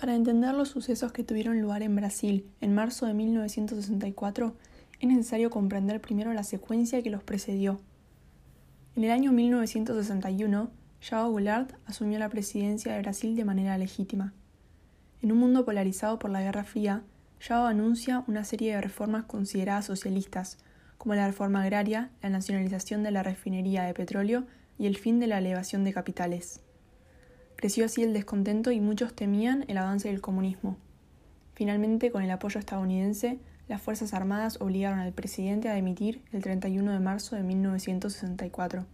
Para entender los sucesos que tuvieron lugar en Brasil en marzo de 1964, es necesario comprender primero la secuencia que los precedió. En el año 1961, João Goulart asumió la presidencia de Brasil de manera legítima. En un mundo polarizado por la Guerra Fría, João anuncia una serie de reformas consideradas socialistas, como la reforma agraria, la nacionalización de la refinería de petróleo y el fin de la elevación de capitales. Creció así el descontento y muchos temían el avance del comunismo. Finalmente, con el apoyo estadounidense, las Fuerzas Armadas obligaron al presidente a dimitir el 31 de marzo de 1964.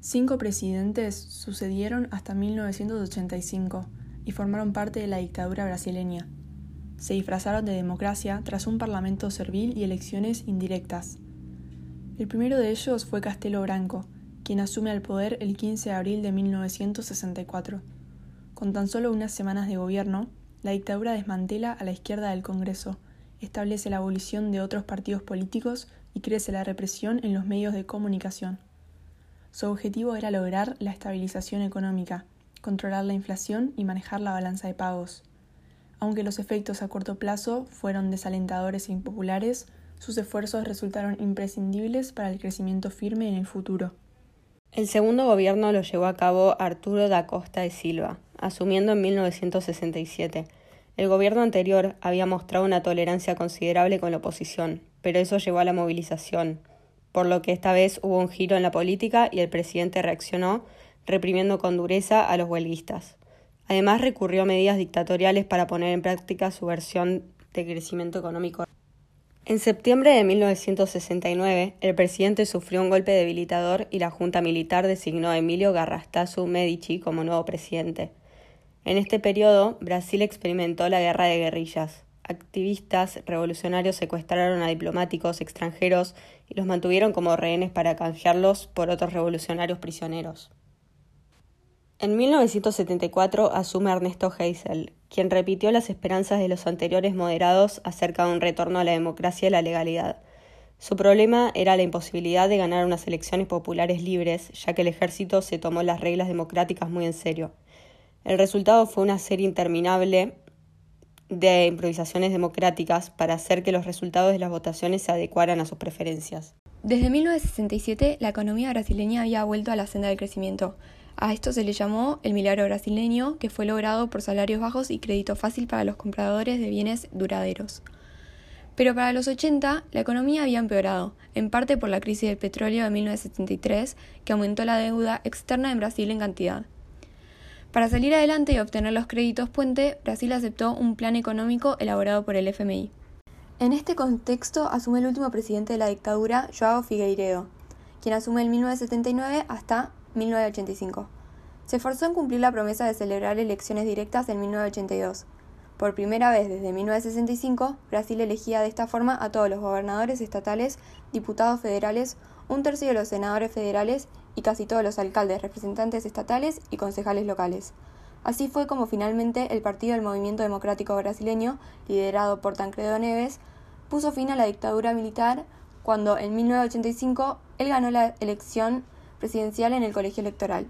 Cinco presidentes sucedieron hasta 1985 y formaron parte de la dictadura brasileña. Se disfrazaron de democracia tras un parlamento servil y elecciones indirectas. El primero de ellos fue Castelo Branco, quien asume el poder el 15 de abril de 1964. Con tan solo unas semanas de gobierno, la dictadura desmantela a la izquierda del Congreso, establece la abolición de otros partidos políticos y crece la represión en los medios de comunicación. Su objetivo era lograr la estabilización económica, controlar la inflación y manejar la balanza de pagos. Aunque los efectos a corto plazo fueron desalentadores e impopulares, sus esfuerzos resultaron imprescindibles para el crecimiento firme en el futuro. El segundo gobierno lo llevó a cabo Arturo da Costa de Silva, asumiendo en 1967. El gobierno anterior había mostrado una tolerancia considerable con la oposición, pero eso llevó a la movilización, por lo que esta vez hubo un giro en la política y el presidente reaccionó reprimiendo con dureza a los huelguistas. Además recurrió a medidas dictatoriales para poner en práctica su versión de crecimiento económico. En septiembre de 1969, el presidente sufrió un golpe debilitador y la Junta Militar designó a Emilio Garrastazu Medici como nuevo presidente. En este periodo, Brasil experimentó la guerra de guerrillas. Activistas revolucionarios secuestraron a diplomáticos extranjeros y los mantuvieron como rehenes para canjearlos por otros revolucionarios prisioneros. En 1974 asume Ernesto Geisel, quien repitió las esperanzas de los anteriores moderados acerca de un retorno a la democracia y la legalidad. Su problema era la imposibilidad de ganar unas elecciones populares libres, ya que el ejército se tomó las reglas democráticas muy en serio. El resultado fue una serie interminable de improvisaciones democráticas para hacer que los resultados de las votaciones se adecuaran a sus preferencias. Desde 1967, la economía brasileña había vuelto a la senda del crecimiento. A esto se le llamó el milagro brasileño, que fue logrado por salarios bajos y crédito fácil para los compradores de bienes duraderos. Pero para los 80, la economía había empeorado, en parte por la crisis del petróleo de 1973, que aumentó la deuda externa en Brasil en cantidad. Para salir adelante y obtener los créditos puente, Brasil aceptó un plan económico elaborado por el FMI. En este contexto asume el último presidente de la dictadura, Joao Figueiredo, quien asume en 1979 hasta 1985. Se esforzó en cumplir la promesa de celebrar elecciones directas en 1982. Por primera vez desde 1965, Brasil elegía de esta forma a todos los gobernadores estatales, diputados federales, un tercio de los senadores federales y casi todos los alcaldes, representantes estatales y concejales locales. Así fue como finalmente el Partido del Movimiento Democrático Brasileño, liderado por Tancredo Neves, puso fin a la dictadura militar cuando en 1985 él ganó la elección presidencial en el colegio electoral.